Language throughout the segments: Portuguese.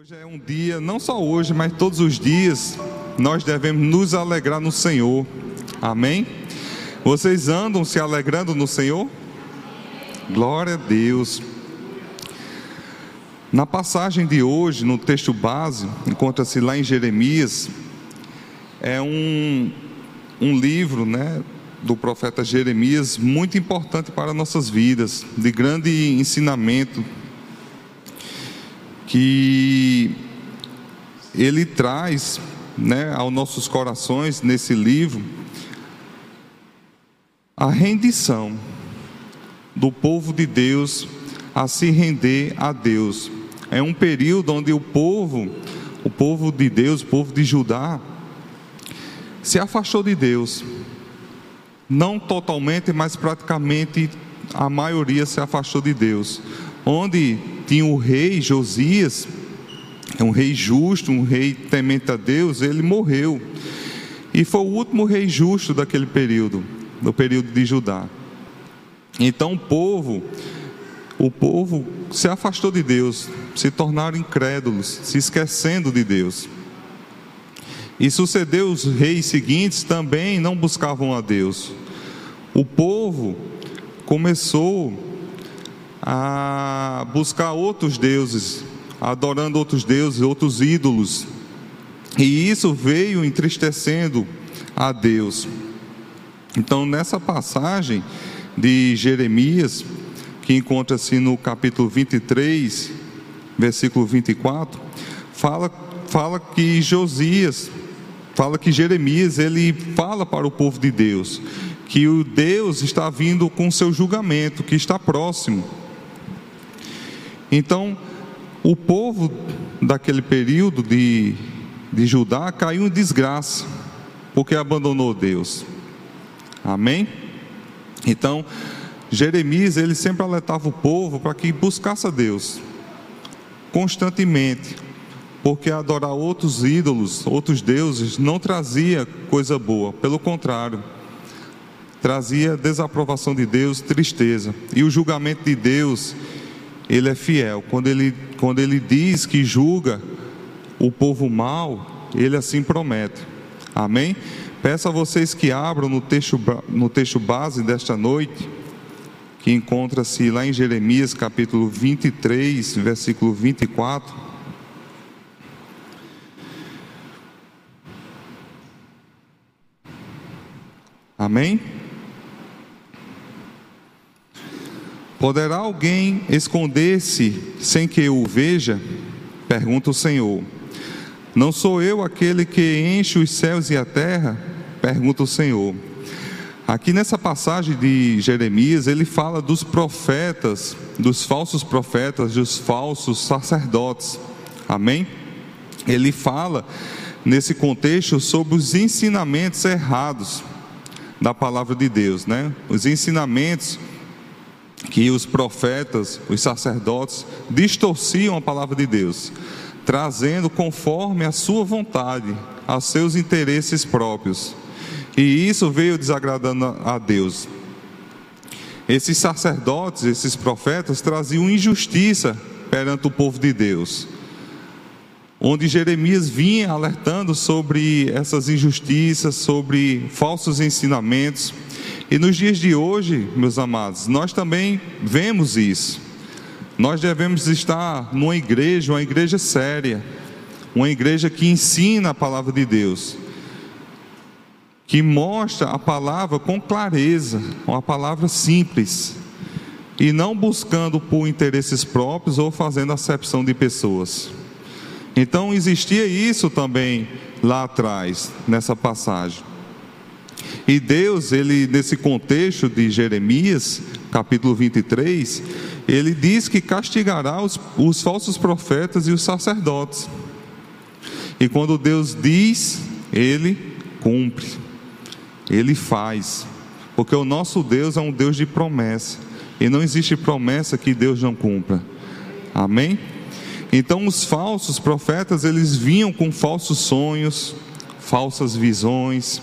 Hoje é um dia, não só hoje, mas todos os dias, nós devemos nos alegrar no Senhor. Amém? Vocês andam se alegrando no Senhor? Glória a Deus. Na passagem de hoje, no texto base, encontra-se lá em Jeremias, é um, um livro, né, do profeta Jeremias, muito importante para nossas vidas, de grande ensinamento, que ele traz né, aos nossos corações nesse livro a rendição do povo de Deus a se render a Deus. É um período onde o povo, o povo de Deus, o povo de Judá, se afastou de Deus. Não totalmente, mas praticamente a maioria se afastou de Deus. Onde tinha o rei Josias, um rei justo, um rei temente a Deus, ele morreu. E foi o último rei justo daquele período, do período de Judá. Então o povo, o povo se afastou de Deus, se tornaram incrédulos, se esquecendo de Deus. E sucedeu os reis seguintes também não buscavam a Deus. O povo começou a buscar outros deuses, adorando outros deuses, outros ídolos. E isso veio entristecendo a Deus. Então, nessa passagem de Jeremias, que encontra-se no capítulo 23, versículo 24, fala, fala que Josias, fala que Jeremias, ele fala para o povo de Deus, que o Deus está vindo com seu julgamento, que está próximo. Então, o povo daquele período de, de Judá caiu em desgraça, porque abandonou Deus. Amém? Então, Jeremias, ele sempre alertava o povo para que buscasse a Deus, constantemente, porque adorar outros ídolos, outros deuses, não trazia coisa boa, pelo contrário, trazia desaprovação de Deus, tristeza, e o julgamento de Deus ele é fiel. Quando ele, quando ele diz que julga o povo mal, ele assim promete. Amém? Peço a vocês que abram no texto, no texto base desta noite, que encontra-se lá em Jeremias capítulo 23, versículo 24. Amém? Poderá alguém esconder-se sem que eu o veja? Pergunta o Senhor. Não sou eu aquele que enche os céus e a terra? Pergunta o Senhor. Aqui nessa passagem de Jeremias, ele fala dos profetas, dos falsos profetas, dos falsos sacerdotes. Amém? Ele fala nesse contexto sobre os ensinamentos errados da palavra de Deus, né? Os ensinamentos que os profetas, os sacerdotes, distorciam a palavra de Deus, trazendo conforme a sua vontade, a seus interesses próprios. E isso veio desagradando a Deus. Esses sacerdotes, esses profetas traziam injustiça perante o povo de Deus. Onde Jeremias vinha alertando sobre essas injustiças, sobre falsos ensinamentos e nos dias de hoje, meus amados, nós também vemos isso. Nós devemos estar numa igreja, uma igreja séria, uma igreja que ensina a palavra de Deus, que mostra a palavra com clareza, uma palavra simples, e não buscando por interesses próprios ou fazendo acepção de pessoas. Então existia isso também lá atrás, nessa passagem. E Deus, ele nesse contexto de Jeremias, capítulo 23, ele diz que castigará os, os falsos profetas e os sacerdotes. E quando Deus diz, ele cumpre. Ele faz. Porque o nosso Deus é um Deus de promessa. E não existe promessa que Deus não cumpra. Amém? Então os falsos profetas, eles vinham com falsos sonhos, falsas visões,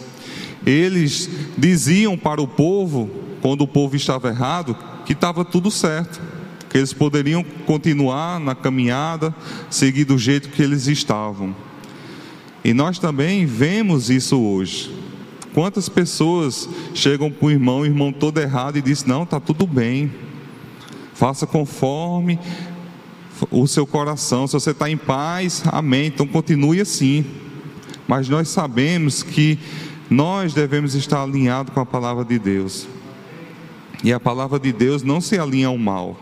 eles diziam para o povo, quando o povo estava errado, que estava tudo certo, que eles poderiam continuar na caminhada, seguir do jeito que eles estavam. E nós também vemos isso hoje. Quantas pessoas chegam para o irmão, o irmão todo errado e diz: Não, está tudo bem, faça conforme o seu coração. Se você está em paz, amém. Então continue assim. Mas nós sabemos que nós devemos estar alinhados com a palavra de Deus. E a palavra de Deus não se alinha ao mal,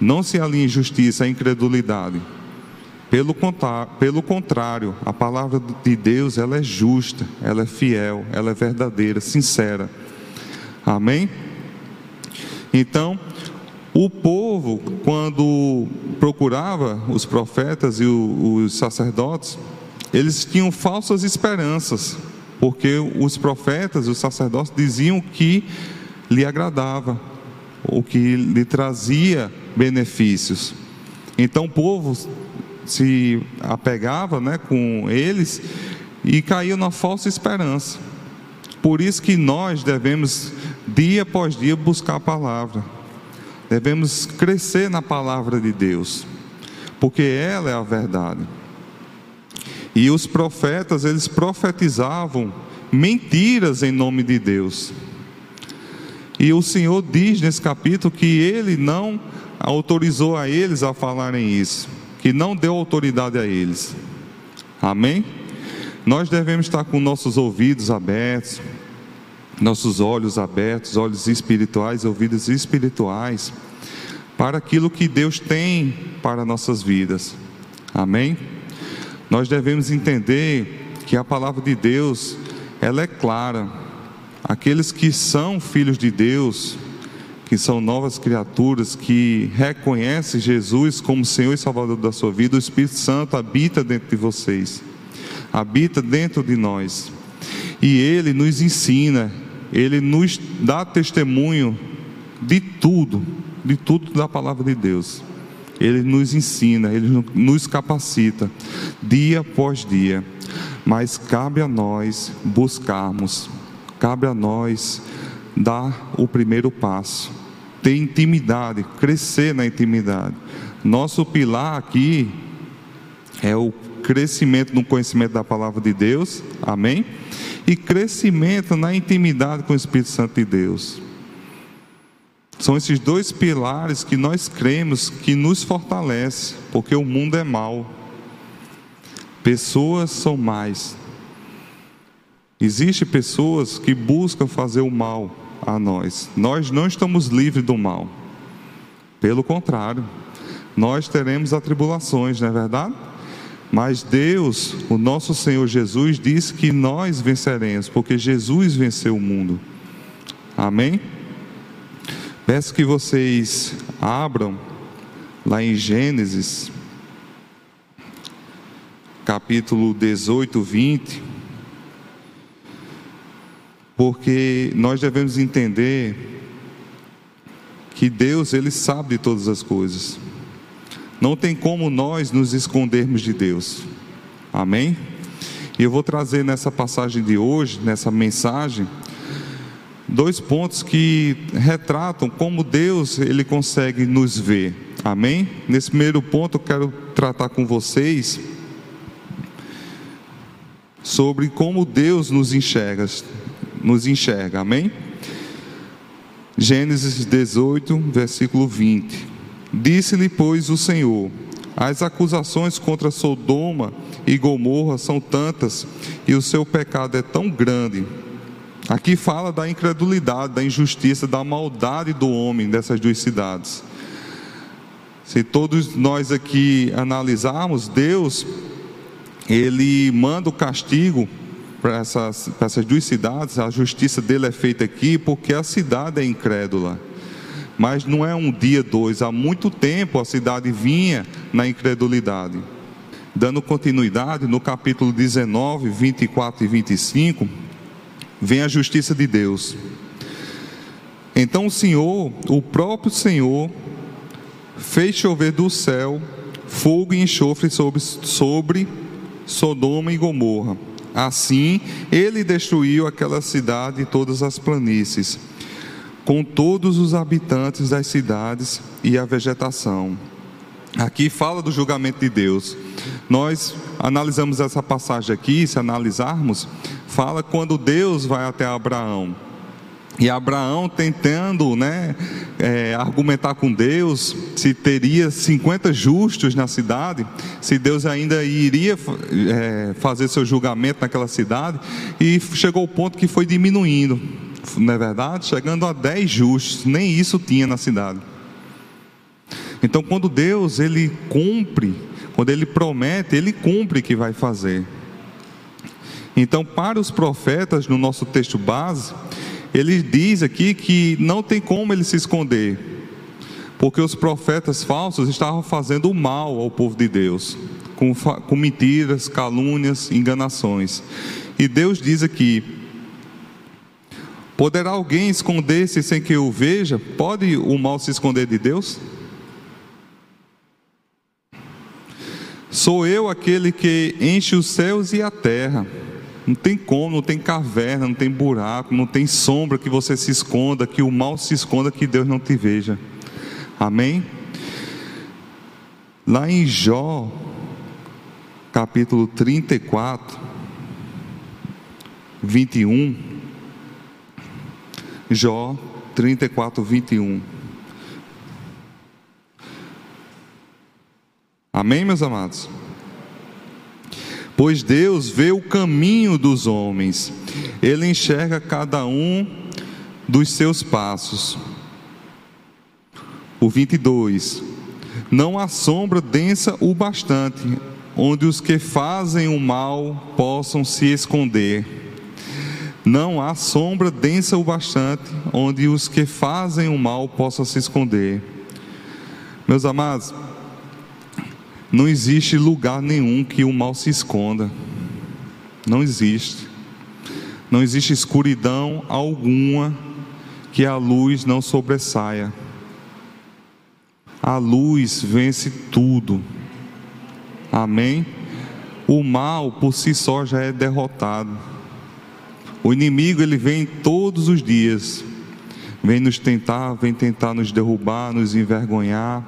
não se alinha à injustiça, à incredulidade. Pelo, pelo contrário, a palavra de Deus ela é justa, ela é fiel, ela é verdadeira, sincera. Amém? Então, o povo, quando procurava os profetas e os sacerdotes, eles tinham falsas esperanças, porque os profetas e os sacerdotes diziam que lhe agradava, ou que lhe trazia benefícios. Então o povo se apegava né, com eles e caía na falsa esperança. Por isso que nós devemos, dia após dia, buscar a palavra. Devemos crescer na palavra de Deus, porque ela é a verdade. E os profetas, eles profetizavam mentiras em nome de Deus. E o Senhor diz nesse capítulo que ele não autorizou a eles a falarem isso que não deu autoridade a eles. Amém? Nós devemos estar com nossos ouvidos abertos, nossos olhos abertos, olhos espirituais, ouvidos espirituais, para aquilo que Deus tem para nossas vidas. Amém? Nós devemos entender que a palavra de Deus, ela é clara. Aqueles que são filhos de Deus, que são novas criaturas, que reconhecem Jesus como Senhor e Salvador da sua vida, o Espírito Santo habita dentro de vocês, habita dentro de nós. E Ele nos ensina, Ele nos dá testemunho de tudo, de tudo da palavra de Deus. Ele nos ensina, Ele nos capacita, dia após dia. Mas cabe a nós buscarmos, cabe a nós dar o primeiro passo ter intimidade, crescer na intimidade. Nosso pilar aqui é o crescimento no conhecimento da palavra de Deus, amém? E crescimento na intimidade com o Espírito Santo de Deus. São esses dois pilares que nós cremos que nos fortalece, porque o mundo é mau. Pessoas são mais. Existem pessoas que buscam fazer o mal, a nós. Nós não estamos livres do mal. Pelo contrário, nós teremos atribulações, não é verdade? Mas Deus, o nosso Senhor Jesus, diz que nós venceremos, porque Jesus venceu o mundo. Amém? Peço que vocês abram lá em Gênesis, capítulo 18, 20 porque nós devemos entender que Deus, Ele sabe de todas as coisas. Não tem como nós nos escondermos de Deus. Amém? E eu vou trazer nessa passagem de hoje, nessa mensagem, dois pontos que retratam como Deus ele consegue nos ver. Amém? Nesse primeiro ponto eu quero tratar com vocês sobre como Deus nos enxerga nos enxerga. Amém? Gênesis 18, versículo 20. Disse-lhe, pois, o Senhor: As acusações contra Sodoma e Gomorra são tantas, e o seu pecado é tão grande. Aqui fala da incredulidade, da injustiça, da maldade do homem dessas duas cidades. Se todos nós aqui analisarmos, Deus, Ele manda o castigo para essas, para essas duas cidades, a justiça dele é feita aqui porque a cidade é incrédula. Mas não é um dia, dois, há muito tempo a cidade vinha na incredulidade. Dando continuidade, no capítulo 19, 24 e 25, vem a justiça de Deus. Então o Senhor, o próprio Senhor, fez chover do céu fogo e enxofre sobre, sobre Sodoma e Gomorra Assim, ele destruiu aquela cidade e todas as planícies. Com todos os habitantes das cidades e a vegetação. Aqui fala do julgamento de Deus. Nós analisamos essa passagem aqui, se analisarmos, fala quando Deus vai até Abraão. E Abraão tentando né, é, argumentar com Deus se teria 50 justos na cidade, se Deus ainda iria é, fazer seu julgamento naquela cidade, e chegou ao ponto que foi diminuindo, não é verdade? Chegando a 10 justos, nem isso tinha na cidade. Então, quando Deus ele cumpre, quando ele promete, ele cumpre que vai fazer. Então, para os profetas, no nosso texto base, ele diz aqui que não tem como ele se esconder, porque os profetas falsos estavam fazendo mal ao povo de Deus, com, com mentiras, calúnias, enganações. E Deus diz aqui: Poderá alguém esconder-se sem que eu veja? Pode o mal se esconder de Deus? Sou eu aquele que enche os céus e a terra. Não tem como, não tem caverna, não tem buraco, não tem sombra que você se esconda, que o mal se esconda, que Deus não te veja. Amém? Lá em Jó, capítulo 34, 21. Jó 34, 21. Amém, meus amados? Pois Deus vê o caminho dos homens, Ele enxerga cada um dos seus passos. O 22. Não há sombra densa o bastante, onde os que fazem o mal possam se esconder. Não há sombra densa o bastante, onde os que fazem o mal possam se esconder. Meus amados, não existe lugar nenhum que o mal se esconda. Não existe. Não existe escuridão alguma que a luz não sobressaia. A luz vence tudo. Amém? O mal por si só já é derrotado. O inimigo ele vem todos os dias. Vem nos tentar, vem tentar nos derrubar, nos envergonhar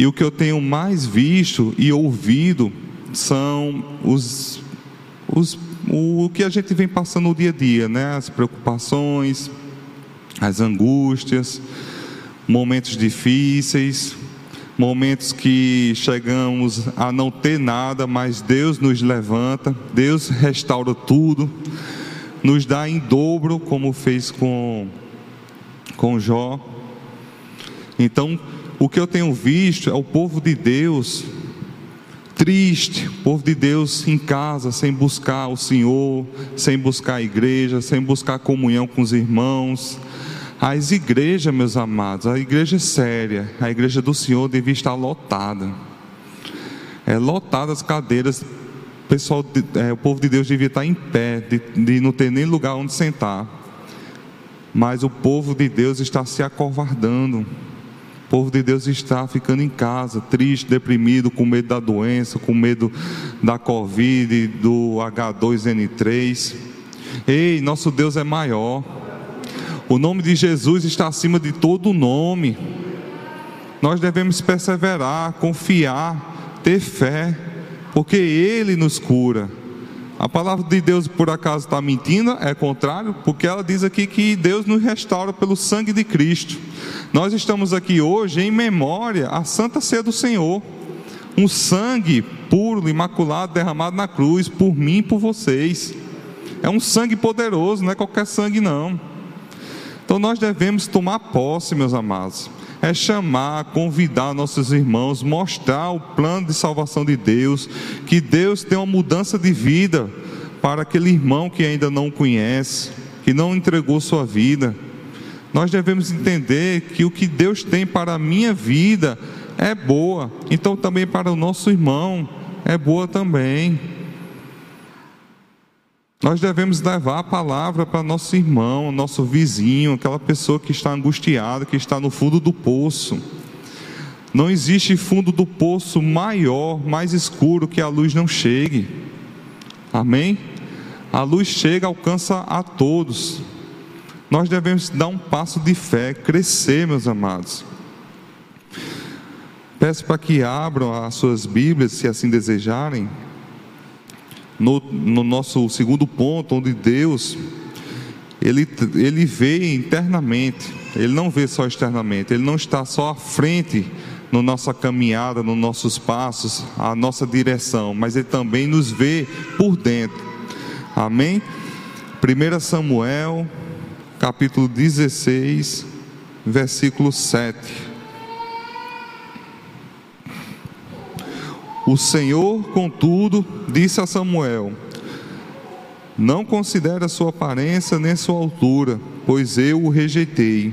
e o que eu tenho mais visto e ouvido são os, os o que a gente vem passando no dia a dia, né? As preocupações, as angústias, momentos difíceis, momentos que chegamos a não ter nada, mas Deus nos levanta, Deus restaura tudo, nos dá em dobro, como fez com, com Jó. Então, o que eu tenho visto é o povo de Deus triste, o povo de Deus em casa, sem buscar o Senhor, sem buscar a igreja, sem buscar comunhão com os irmãos. As igrejas, meus amados, a igreja séria, a igreja do Senhor devia estar lotada. É lotada as cadeiras, pessoal, é, o povo de Deus devia estar em pé, de, de não ter nem lugar onde sentar. Mas o povo de Deus está se acovardando o povo de Deus está ficando em casa, triste, deprimido, com medo da doença, com medo da Covid, do H2N3. Ei, nosso Deus é maior. O nome de Jesus está acima de todo nome. Nós devemos perseverar, confiar, ter fé, porque Ele nos cura. A palavra de Deus, por acaso, está mentindo? É contrário, porque ela diz aqui que Deus nos restaura pelo sangue de Cristo. Nós estamos aqui hoje em memória à Santa Ceia do Senhor. Um sangue puro, imaculado, derramado na cruz por mim e por vocês. É um sangue poderoso, não é qualquer sangue, não. Então nós devemos tomar posse, meus amados é chamar, convidar nossos irmãos, mostrar o plano de salvação de Deus, que Deus tem uma mudança de vida para aquele irmão que ainda não conhece, que não entregou sua vida. Nós devemos entender que o que Deus tem para a minha vida é boa, então também para o nosso irmão é boa também. Nós devemos levar a palavra para nosso irmão, nosso vizinho, aquela pessoa que está angustiada, que está no fundo do poço. Não existe fundo do poço maior, mais escuro que a luz não chegue. Amém? A luz chega, alcança a todos. nós devemos dar um passo de fé, crescer, meus amados. Peço para que abram as suas Bíblias, se assim desejarem, no, no nosso segundo ponto, onde Deus, ele, ele vê internamente, Ele não vê só externamente, Ele não está só à frente na nossa caminhada, nos nossos passos, a nossa direção, mas Ele também nos vê por dentro. Amém? 1 Samuel, capítulo 16, versículo 7. O Senhor, contudo, disse a Samuel: Não considere a sua aparência nem sua altura, pois eu o rejeitei.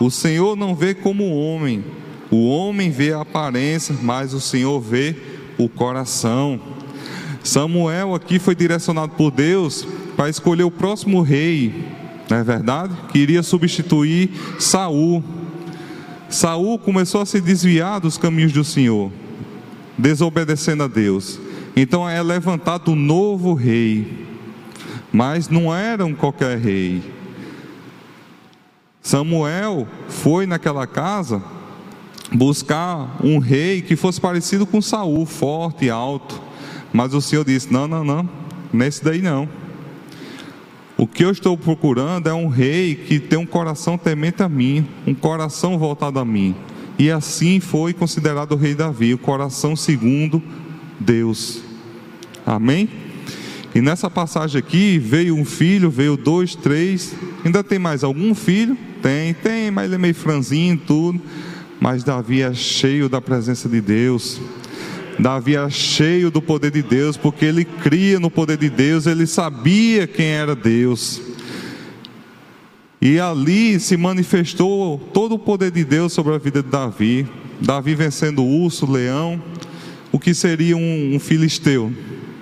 O Senhor não vê como o homem. O homem vê a aparência, mas o Senhor vê o coração. Samuel aqui foi direcionado por Deus para escolher o próximo rei, não é verdade? Que iria substituir Saul. Saul começou a se desviar dos caminhos do Senhor desobedecendo a Deus. Então é levantado um novo rei, mas não era um qualquer rei. Samuel foi naquela casa buscar um rei que fosse parecido com Saul, forte e alto. Mas o Senhor disse: Não, não, não, nesse daí não. O que eu estou procurando é um rei que tem um coração temente a mim, um coração voltado a mim. E assim foi considerado o rei Davi, o coração segundo Deus. Amém? E nessa passagem aqui, veio um filho, veio dois, três. Ainda tem mais algum filho? Tem, tem, mas ele é meio franzinho tudo. Mas Davi é cheio da presença de Deus. Davi é cheio do poder de Deus, porque ele cria no poder de Deus, ele sabia quem era Deus. E ali se manifestou todo o poder de Deus sobre a vida de Davi. Davi vencendo o urso, o leão, o que seria um, um filisteu,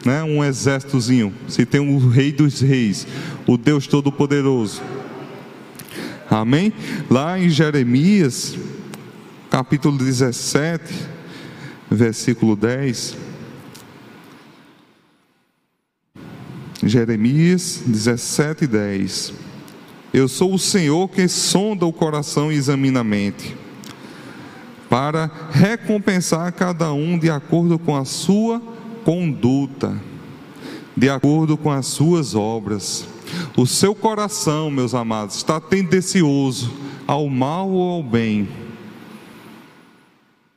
né? um exércitozinho. Se tem o rei dos reis, o Deus Todo-Poderoso. Amém? Lá em Jeremias, capítulo 17, versículo 10. Jeremias 17, 10. Eu sou o Senhor que sonda o coração e examina a mente, para recompensar cada um de acordo com a sua conduta, de acordo com as suas obras. O seu coração, meus amados, está tendencioso ao mal ou ao bem.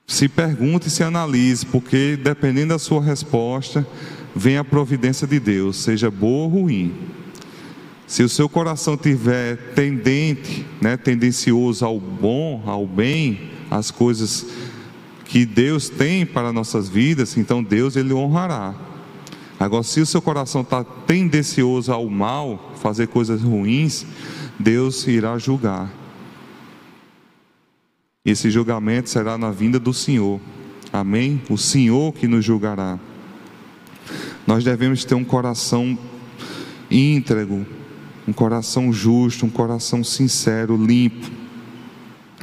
Se pergunte e se analise, porque dependendo da sua resposta, vem a providência de Deus, seja boa ou ruim. Se o seu coração tiver tendente, né, tendencioso ao bom, ao bem, às coisas que Deus tem para nossas vidas, então Deus ele honrará. Agora, se o seu coração está tendencioso ao mal, fazer coisas ruins, Deus irá julgar. Esse julgamento será na vinda do Senhor. Amém? O Senhor que nos julgará. Nós devemos ter um coração íntegro, um coração justo, um coração sincero, limpo.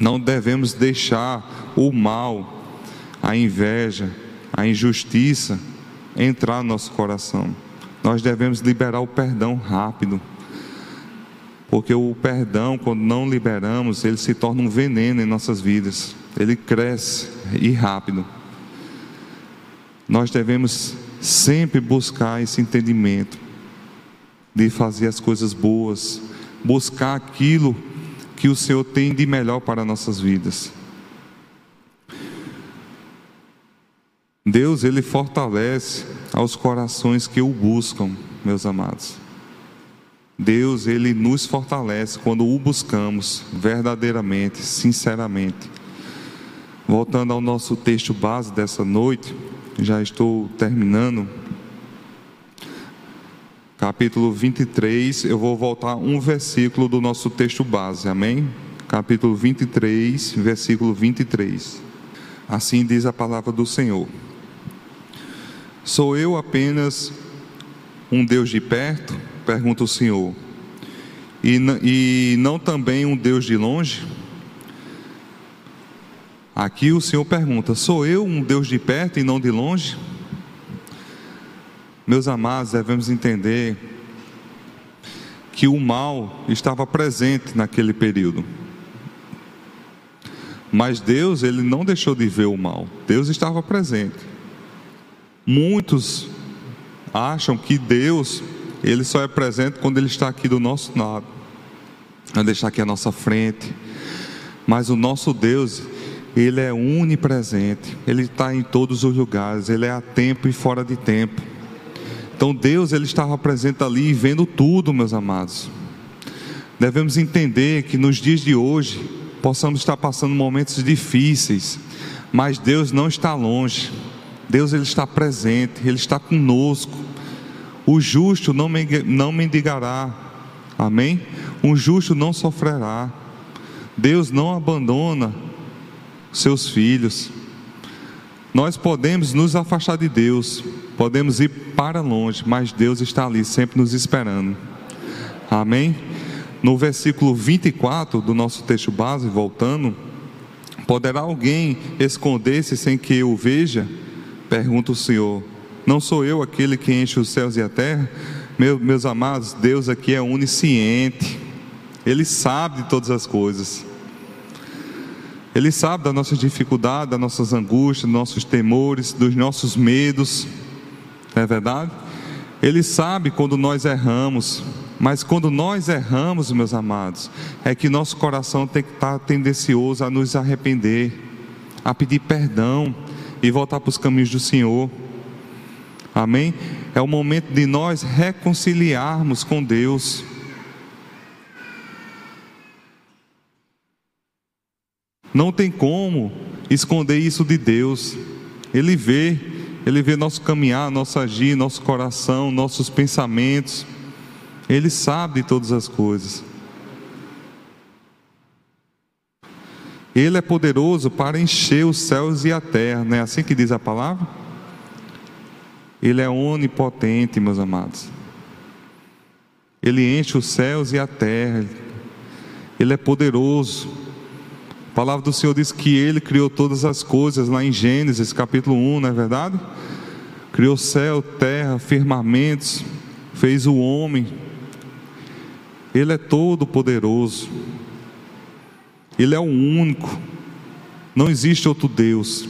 Não devemos deixar o mal, a inveja, a injustiça entrar no nosso coração. Nós devemos liberar o perdão rápido. Porque o perdão, quando não liberamos, ele se torna um veneno em nossas vidas. Ele cresce e rápido. Nós devemos sempre buscar esse entendimento de fazer as coisas boas, buscar aquilo que o Senhor tem de melhor para nossas vidas. Deus, Ele fortalece aos corações que o buscam, meus amados. Deus, Ele nos fortalece quando o buscamos verdadeiramente, sinceramente. Voltando ao nosso texto base dessa noite, já estou terminando capítulo 23, eu vou voltar um versículo do nosso texto base, amém? Capítulo 23, versículo 23. Assim diz a palavra do Senhor: Sou eu apenas um Deus de perto? Pergunta o Senhor. E, e não também um Deus de longe? Aqui o Senhor pergunta: Sou eu um Deus de perto e não de longe? Meus amados, devemos entender que o mal estava presente naquele período. Mas Deus, ele não deixou de ver o mal. Deus estava presente. Muitos acham que Deus, ele só é presente quando ele está aqui do nosso lado. Quando ele está aqui à nossa frente. Mas o nosso Deus, ele é onipresente. Ele está em todos os lugares, ele é a tempo e fora de tempo. Então Deus ele estava presente ali vendo tudo, meus amados. Devemos entender que nos dias de hoje possamos estar passando momentos difíceis, mas Deus não está longe. Deus ele está presente, ele está conosco. O justo não não mendigará. Amém? Um justo não sofrerá. Deus não abandona seus filhos. Nós podemos nos afastar de Deus, podemos ir para longe, mas Deus está ali sempre nos esperando. Amém? No versículo 24 do nosso texto base, voltando, poderá alguém esconder-se sem que eu veja? Pergunta o Senhor. Não sou eu aquele que enche os céus e a terra? Meu, meus amados, Deus aqui é onisciente, Ele sabe de todas as coisas. Ele sabe das nossas dificuldades, das nossas angústias, dos nossos temores, dos nossos medos. Não é verdade? Ele sabe quando nós erramos, mas quando nós erramos, meus amados, é que nosso coração tem que estar tendencioso a nos arrepender, a pedir perdão e voltar para os caminhos do Senhor. Amém? É o momento de nós reconciliarmos com Deus. Não tem como esconder isso de Deus. Ele vê, ele vê nosso caminhar, nosso agir, nosso coração, nossos pensamentos. Ele sabe de todas as coisas. Ele é poderoso para encher os céus e a terra, não é assim que diz a palavra? Ele é onipotente, meus amados. Ele enche os céus e a terra. Ele é poderoso. A palavra do Senhor diz que Ele criou todas as coisas, lá em Gênesis capítulo 1, não é verdade? Criou céu, terra, firmamentos, fez o homem. Ele é todo poderoso. Ele é o único. Não existe outro Deus.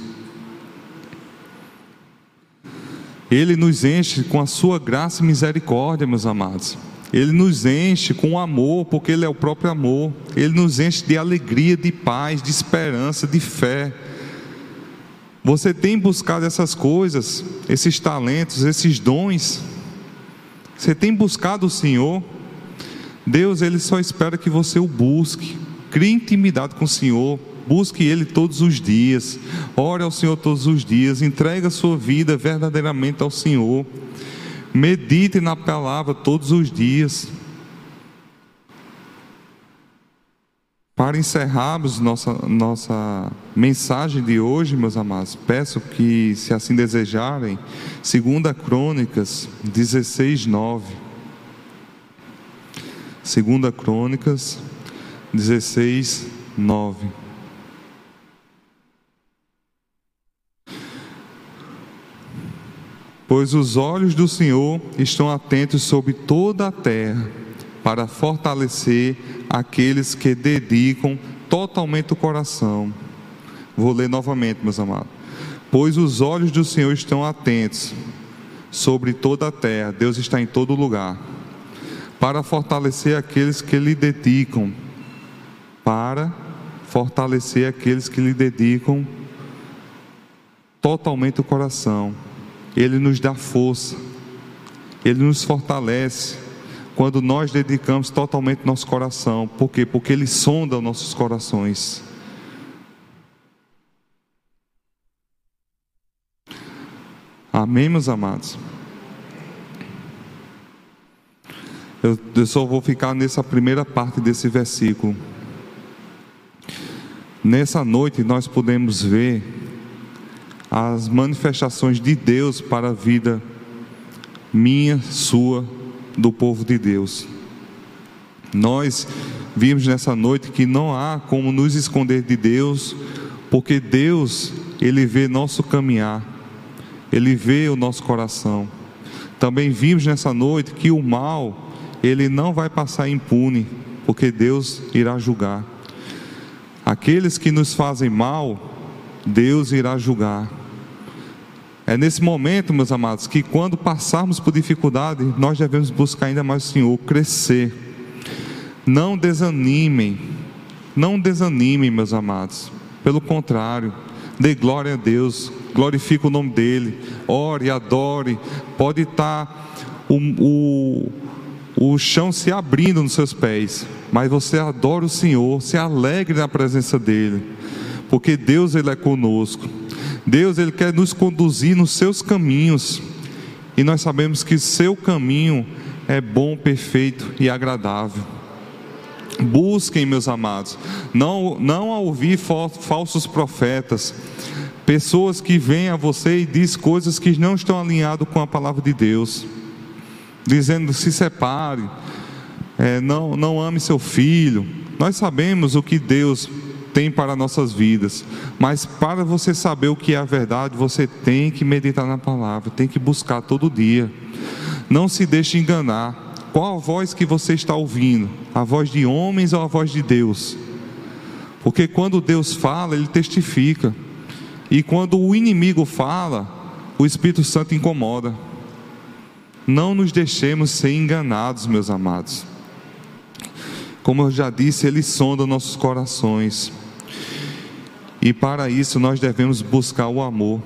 Ele nos enche com a sua graça e misericórdia, meus amados. Ele nos enche com amor, porque Ele é o próprio amor. Ele nos enche de alegria, de paz, de esperança, de fé. Você tem buscado essas coisas, esses talentos, esses dons? Você tem buscado o Senhor? Deus, Ele só espera que você o busque. Crie intimidade com o Senhor. Busque Ele todos os dias. Ore ao Senhor todos os dias. Entregue a sua vida verdadeiramente ao Senhor. Medite na palavra todos os dias. Para encerrarmos nossa, nossa mensagem de hoje, meus amados, peço que, se assim desejarem, 2 Crônicas 16, 9. 2 Crônicas 16, 9. Pois os olhos do Senhor estão atentos sobre toda a terra, para fortalecer aqueles que dedicam totalmente o coração. Vou ler novamente, meus amados. Pois os olhos do Senhor estão atentos sobre toda a terra, Deus está em todo lugar, para fortalecer aqueles que lhe dedicam, para fortalecer aqueles que lhe dedicam totalmente o coração. Ele nos dá força, Ele nos fortalece quando nós dedicamos totalmente nosso coração. Por quê? Porque Ele sonda os nossos corações. Amém, meus amados? Eu, eu só vou ficar nessa primeira parte desse versículo. Nessa noite nós podemos ver as manifestações de Deus para a vida minha, sua, do povo de Deus. Nós vimos nessa noite que não há como nos esconder de Deus, porque Deus, Ele vê nosso caminhar, Ele vê o nosso coração. Também vimos nessa noite que o mal, ele não vai passar impune, porque Deus irá julgar. Aqueles que nos fazem mal, Deus irá julgar. É nesse momento, meus amados, que quando passarmos por dificuldade, nós devemos buscar ainda mais o Senhor, crescer. Não desanimem, não desanimem, meus amados. Pelo contrário, dê glória a Deus, glorifique o nome dEle, ore, adore. Pode estar o, o, o chão se abrindo nos seus pés, mas você adora o Senhor, se alegre na presença dEle, porque Deus Ele é conosco. Deus Ele quer nos conduzir nos seus caminhos, e nós sabemos que seu caminho é bom, perfeito e agradável. Busquem, meus amados, não, não a ouvir falsos profetas, pessoas que vêm a você e dizem coisas que não estão alinhadas com a palavra de Deus, dizendo se separe, é, não, não ame seu filho. Nós sabemos o que Deus tem para nossas vidas, mas para você saber o que é a verdade, você tem que meditar na palavra, tem que buscar todo dia. Não se deixe enganar. Qual a voz que você está ouvindo? A voz de homens ou a voz de Deus? Porque quando Deus fala, ele testifica. E quando o inimigo fala, o Espírito Santo incomoda. Não nos deixemos ser enganados, meus amados. Como eu já disse, ele sonda nossos corações. E para isso nós devemos buscar o amor.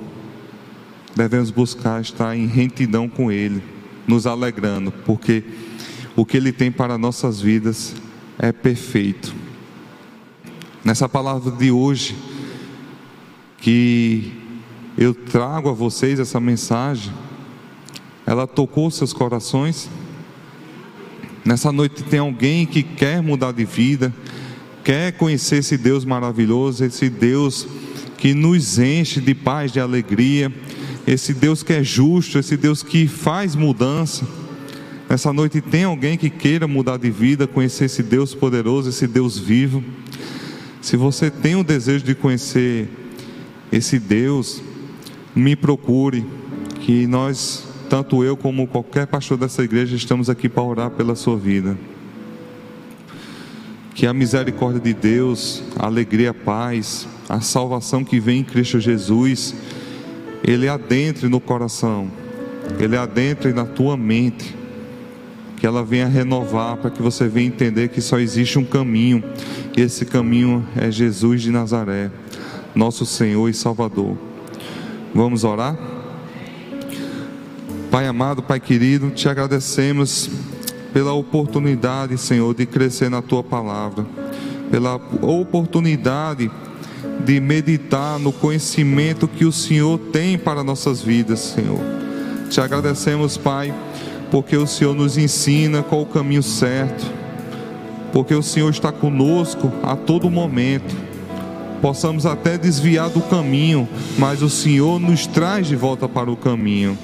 Devemos buscar estar em retidão com ele, nos alegrando, porque o que Ele tem para nossas vidas é perfeito. Nessa palavra de hoje, que eu trago a vocês essa mensagem, ela tocou seus corações. Nessa noite tem alguém que quer mudar de vida, quer conhecer esse Deus maravilhoso, esse Deus que nos enche de paz, de alegria, esse Deus que é justo, esse Deus que faz mudança. Nessa noite tem alguém que queira mudar de vida, conhecer esse Deus poderoso, esse Deus vivo. Se você tem o desejo de conhecer esse Deus, me procure, que nós, tanto eu como qualquer pastor dessa igreja, estamos aqui para orar pela sua vida. Que a misericórdia de Deus, a alegria, a paz, a salvação que vem em Cristo Jesus, Ele adentre no coração, Ele adentre na tua mente, que ela venha renovar, para que você venha entender que só existe um caminho, e esse caminho é Jesus de Nazaré, nosso Senhor e Salvador. Vamos orar? Pai amado, Pai querido, te agradecemos pela oportunidade, Senhor, de crescer na tua palavra, pela oportunidade de meditar no conhecimento que o Senhor tem para nossas vidas, Senhor. Te agradecemos, Pai porque o Senhor nos ensina qual o caminho certo, porque o Senhor está conosco a todo momento. Possamos até desviar do caminho, mas o Senhor nos traz de volta para o caminho.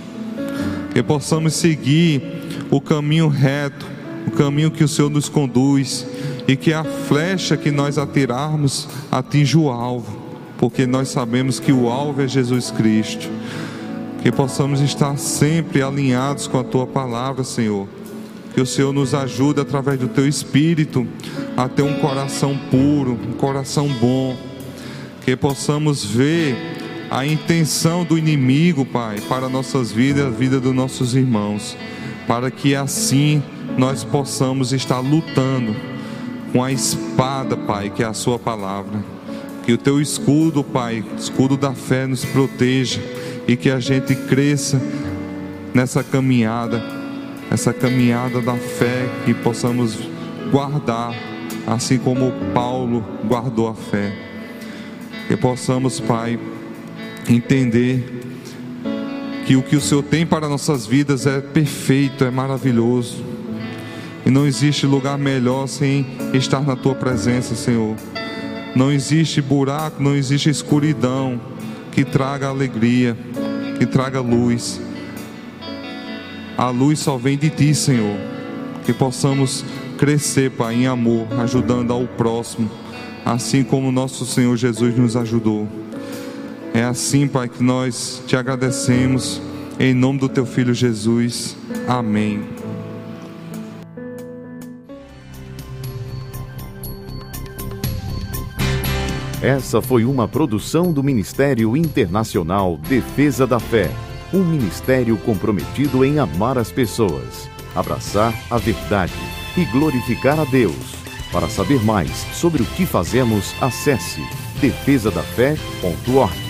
Que possamos seguir o caminho reto, o caminho que o Senhor nos conduz, e que a flecha que nós atirarmos atinja o alvo, porque nós sabemos que o alvo é Jesus Cristo que possamos estar sempre alinhados com a tua palavra, Senhor. Que o Senhor nos ajude através do teu espírito a ter um coração puro, um coração bom. Que possamos ver a intenção do inimigo, Pai, para nossas vidas, a vida dos nossos irmãos, para que assim nós possamos estar lutando com a espada, Pai, que é a Sua palavra. Que o Teu escudo, Pai, escudo da fé, nos proteja e que a gente cresça nessa caminhada, essa caminhada da fé, que possamos guardar, assim como Paulo guardou a fé. Que possamos, Pai, entender que o que o Senhor tem para nossas vidas é perfeito, é maravilhoso. E não existe lugar melhor sem estar na tua presença, Senhor. Não existe buraco, não existe escuridão que traga alegria, que traga luz. A luz só vem de ti, Senhor. Que possamos crescer, Pai, em amor, ajudando ao próximo, assim como nosso Senhor Jesus nos ajudou. É assim, Pai, que nós te agradecemos. Em nome do teu filho Jesus. Amém. Essa foi uma produção do Ministério Internacional Defesa da Fé, um ministério comprometido em amar as pessoas, abraçar a verdade e glorificar a Deus. Para saber mais sobre o que fazemos, acesse defesadafé.org.